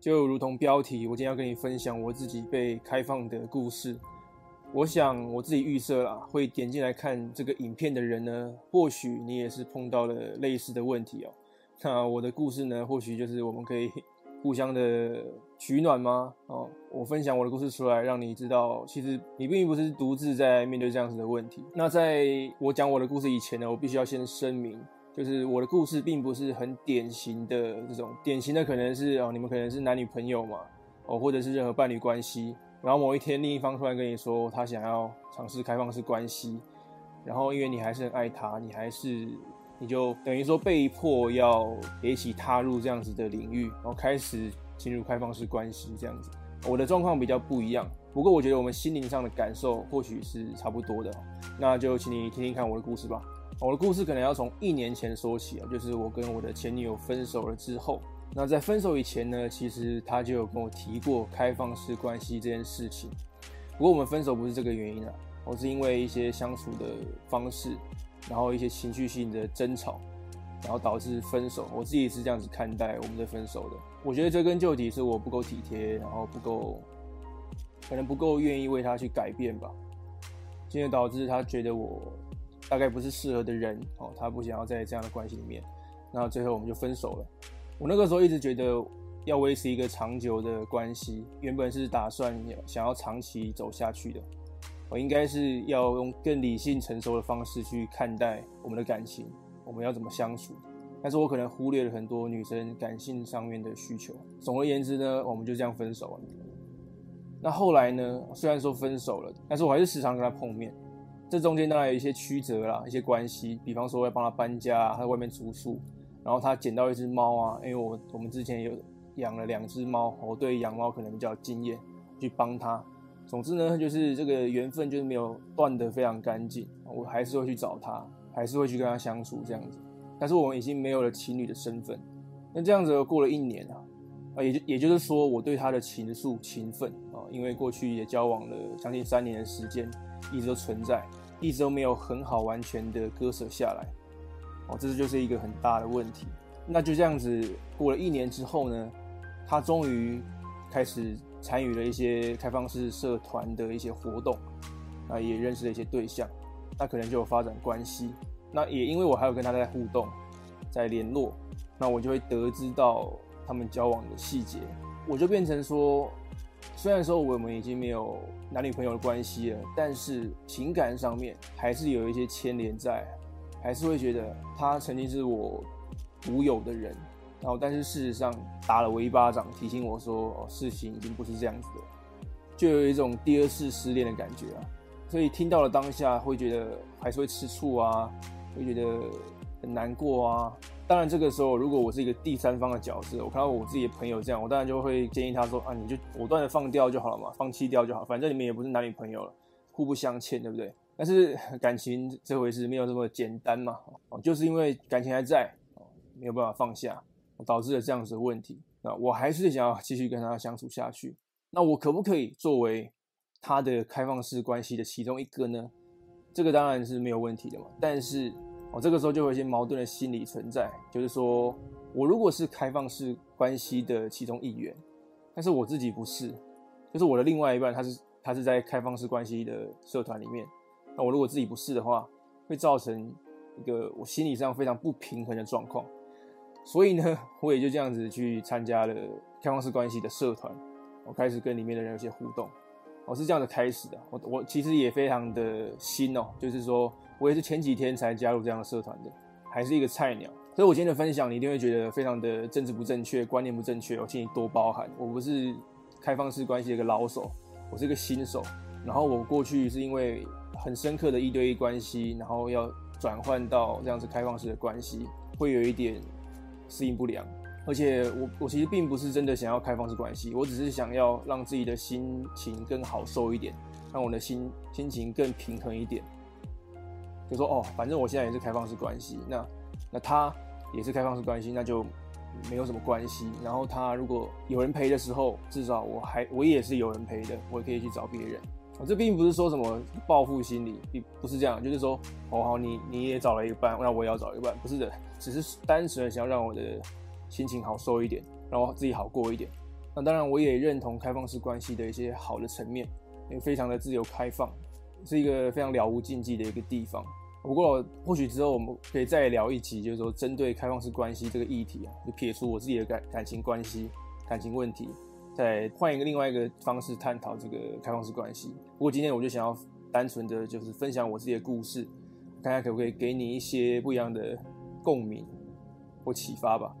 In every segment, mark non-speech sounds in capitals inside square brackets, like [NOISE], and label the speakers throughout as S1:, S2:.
S1: 就如同标题，我今天要跟你分享我自己被开放的故事。我想我自己预设啦，会点进来看这个影片的人呢，或许你也是碰到了类似的问题哦。那我的故事呢，或许就是我们可以互相的取暖吗？哦，我分享我的故事出来，让你知道，其实你并不是独自在面对这样子的问题。那在我讲我的故事以前呢，我必须要先声明，就是我的故事并不是很典型的这种典型的，可能是哦，你们可能是男女朋友嘛，哦，或者是任何伴侣关系。然后某一天，另一方突然跟你说，他想要尝试开放式关系，然后因为你还是很爱他，你还是你就等于说被迫要一起踏入这样子的领域，然后开始进入开放式关系这样子。我的状况比较不一样，不过我觉得我们心灵上的感受或许是差不多的。那就请你听听看我的故事吧。我的故事可能要从一年前说起啊，就是我跟我的前女友分手了之后。那在分手以前呢，其实他就有跟我提过开放式关系这件事情。不过我们分手不是这个原因啊，我是因为一些相处的方式，然后一些情绪性的争吵，然后导致分手。我自己是这样子看待我们的分手的。我觉得追根究底是我不够体贴，然后不够，可能不够愿意为他去改变吧，进而导致他觉得我大概不是适合的人哦，他不想要在这样的关系里面，那最后我们就分手了。我那个时候一直觉得要维持一个长久的关系，原本是打算想要长期走下去的。我应该是要用更理性成熟的方式去看待我们的感情，我们要怎么相处。但是我可能忽略了很多女生感性上面的需求。总而言之呢，我们就这样分手了。那后来呢，虽然说分手了，但是我还是时常跟他碰面。这中间当然有一些曲折啦，一些关系，比方说我要帮他搬家，他在外面住宿。然后他捡到一只猫啊，因为我我们之前有养了两只猫，我对养猫可能比较有经验，去帮他。总之呢，就是这个缘分就是没有断得非常干净，我还是会去找他，还是会去跟他相处这样子。但是我们已经没有了情侣的身份。那这样子过了一年啊，啊，也就也就是说，我对他的情愫、情分啊，因为过去也交往了将近三年的时间，一直都存在，一直都没有很好完全的割舍下来。哦，这就是一个很大的问题。那就这样子过了一年之后呢，他终于开始参与了一些开放式社团的一些活动，那也认识了一些对象，那可能就有发展关系。那也因为我还有跟他在互动，在联络，那我就会得知到他们交往的细节，我就变成说，虽然说我们已经没有男女朋友的关系了，但是情感上面还是有一些牵连在。还是会觉得他曾经是我独有的人，然后但是事实上打了我一巴掌，提醒我说，哦，事情已经不是这样子的，就有一种第二次失恋的感觉啊。所以听到了当下会觉得还是会吃醋啊，会觉得很难过啊。当然这个时候如果我是一个第三方的角色，我看到我自己的朋友这样，我当然就会建议他说啊，你就果断的放掉就好了嘛，放弃掉就好，反正你们也不是男女朋友了，互不相欠，对不对？但是感情这回事没有这么简单嘛？就是因为感情还在，没有办法放下，导致了这样子的问题。那我还是想要继续跟他相处下去。那我可不可以作为他的开放式关系的其中一个呢？这个当然是没有问题的嘛。但是哦，这个时候就会有一些矛盾的心理存在，就是说我如果是开放式关系的其中一员，但是我自己不是，就是我的另外一半，他是他是在开放式关系的社团里面。那我如果自己不是的话，会造成一个我心理上非常不平衡的状况。所以呢，我也就这样子去参加了开放式关系的社团，我开始跟里面的人有些互动。我是这样的开始的。我我其实也非常的新哦，就是说我也是前几天才加入这样的社团的，还是一个菜鸟。所以我今天的分享，你一定会觉得非常的政治不正确，观念不正确。我请你多包涵，我不是开放式关系的一个老手，我是一个新手。然后我过去是因为很深刻的一对一关系，然后要转换到这样子开放式的关系，会有一点适应不良。而且我我其实并不是真的想要开放式关系，我只是想要让自己的心情更好受一点，让我的心心情更平衡一点。就说哦，反正我现在也是开放式关系，那那他也是开放式关系，那就没有什么关系。然后他如果有人陪的时候，至少我还我也是有人陪的，我也可以去找别人。我这并不是说什么报复心理，并不是这样，就是说，哦好，你你也找了一个伴，那我也要找一个伴，不是的，只是单纯的想要让我的心情好受一点，让我自己好过一点。那当然，我也认同开放式关系的一些好的层面，也非常的自由开放，是一个非常了无禁忌的一个地方。不过，或许之后我们可以再聊一集，就是说针对开放式关系这个议题啊，就撇除我自己的感感情关系、感情问题，再换一个另外一个方式探讨这个开放式关系。不过今天我就想要单纯的就是分享我自己的故事，看看可不可以给你一些不一样的共鸣或启发吧。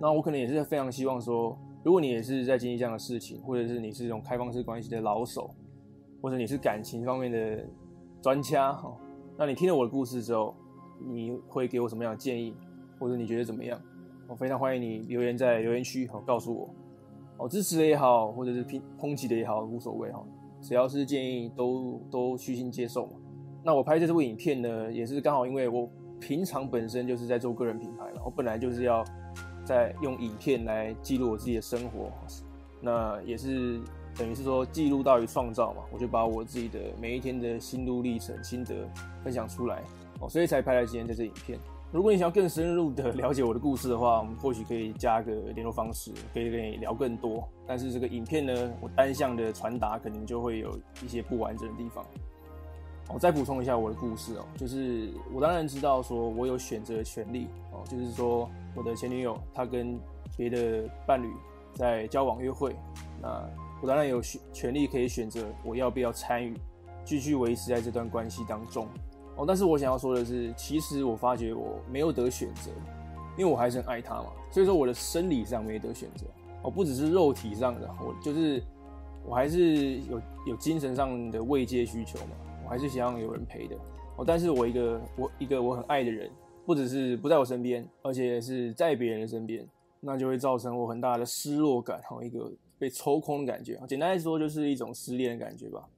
S1: 那我可能也是非常希望说，如果你也是在经历这样的事情，或者是你是这种开放式关系的老手，或者你是感情方面的专家哈。那你听了我的故事之后，你会给我什么样的建议，或者你觉得怎么样？我非常欢迎你留言在留言区，好告诉我，哦支持的也好，或者是抨抨击的也好，无所谓哈，只要是建议都都虚心接受嘛。那我拍这部影片呢，也是刚好因为我平常本身就是在做个人品牌嘛，我本来就是要在用影片来记录我自己的生活，那也是。等于是说记录大于创造嘛，我就把我自己的每一天的心路历程、心得分享出来哦，所以才拍了今天这支影片。如果你想要更深入的 [LAUGHS] 了解我的故事的话，我们或许可以加个联络方式，可以跟你聊更多。但是这个影片呢，我单向的传达可能就会有一些不完整的地方。我再补充一下我的故事哦，就是我当然知道说我有选择的权利哦，就是说我的前女友她跟别的伴侣在交往约会，那。我当然有选权利可以选择我要不要参与，继续维持在这段关系当中哦。但是我想要说的是，其实我发觉我没有得选择，因为我还是很爱他嘛。所以说我的生理上没得选择哦，不只是肉体上的，我就是我还是有有精神上的慰藉需求嘛，我还是想要有人陪的哦。但是我一个我一个我很爱的人，不只是不在我身边，而且是在别人的身边，那就会造成我很大的失落感和一个。被抽空的感觉，简单来说就是一种失恋的感觉吧。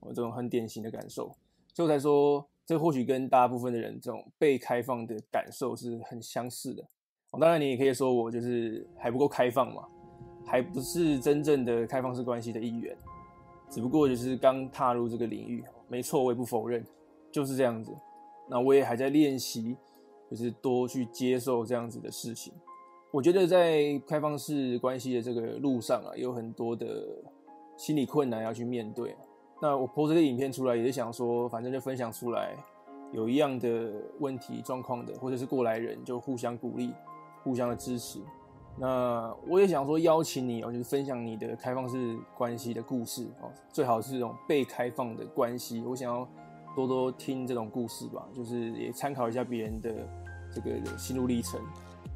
S1: 我这种很典型的感受，所以我才说，这或许跟大部分的人这种被开放的感受是很相似的。当然，你也可以说我就是还不够开放嘛，还不是真正的开放式关系的一员，只不过就是刚踏入这个领域。没错，我也不否认，就是这样子。那我也还在练习，就是多去接受这样子的事情。我觉得在开放式关系的这个路上啊，有很多的心理困难要去面对。那我 p 这个影片出来，也是想说，反正就分享出来，有一样的问题状况的，或者是过来人，就互相鼓励，互相的支持。那我也想说，邀请你哦，就是分享你的开放式关系的故事哦，最好是这种被开放的关系。我想要多多听这种故事吧，就是也参考一下别人的这个心路历程。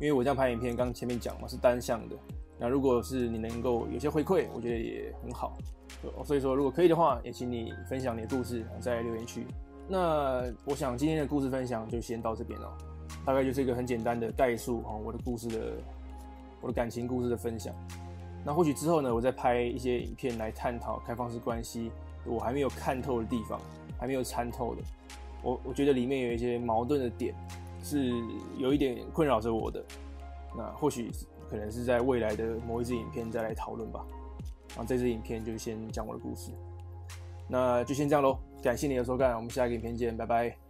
S1: 因为我这样拍影片，刚前面讲嘛是单向的，那如果是你能够有些回馈，我觉得也很好。所以说，如果可以的话，也请你分享你的故事在留言区。那我想今天的故事分享就先到这边了，大概就是一个很简单的概述哈，我的故事的，我的感情故事的分享。那或许之后呢，我再拍一些影片来探讨开放式关系，我还没有看透的地方，还没有参透的，我我觉得里面有一些矛盾的点。是有一点困扰着我的，那或许可能是在未来的某一支影片再来讨论吧。然后这支影片就先讲我的故事，那就先这样喽。感谢你的收看，我们下一个影片见，拜拜。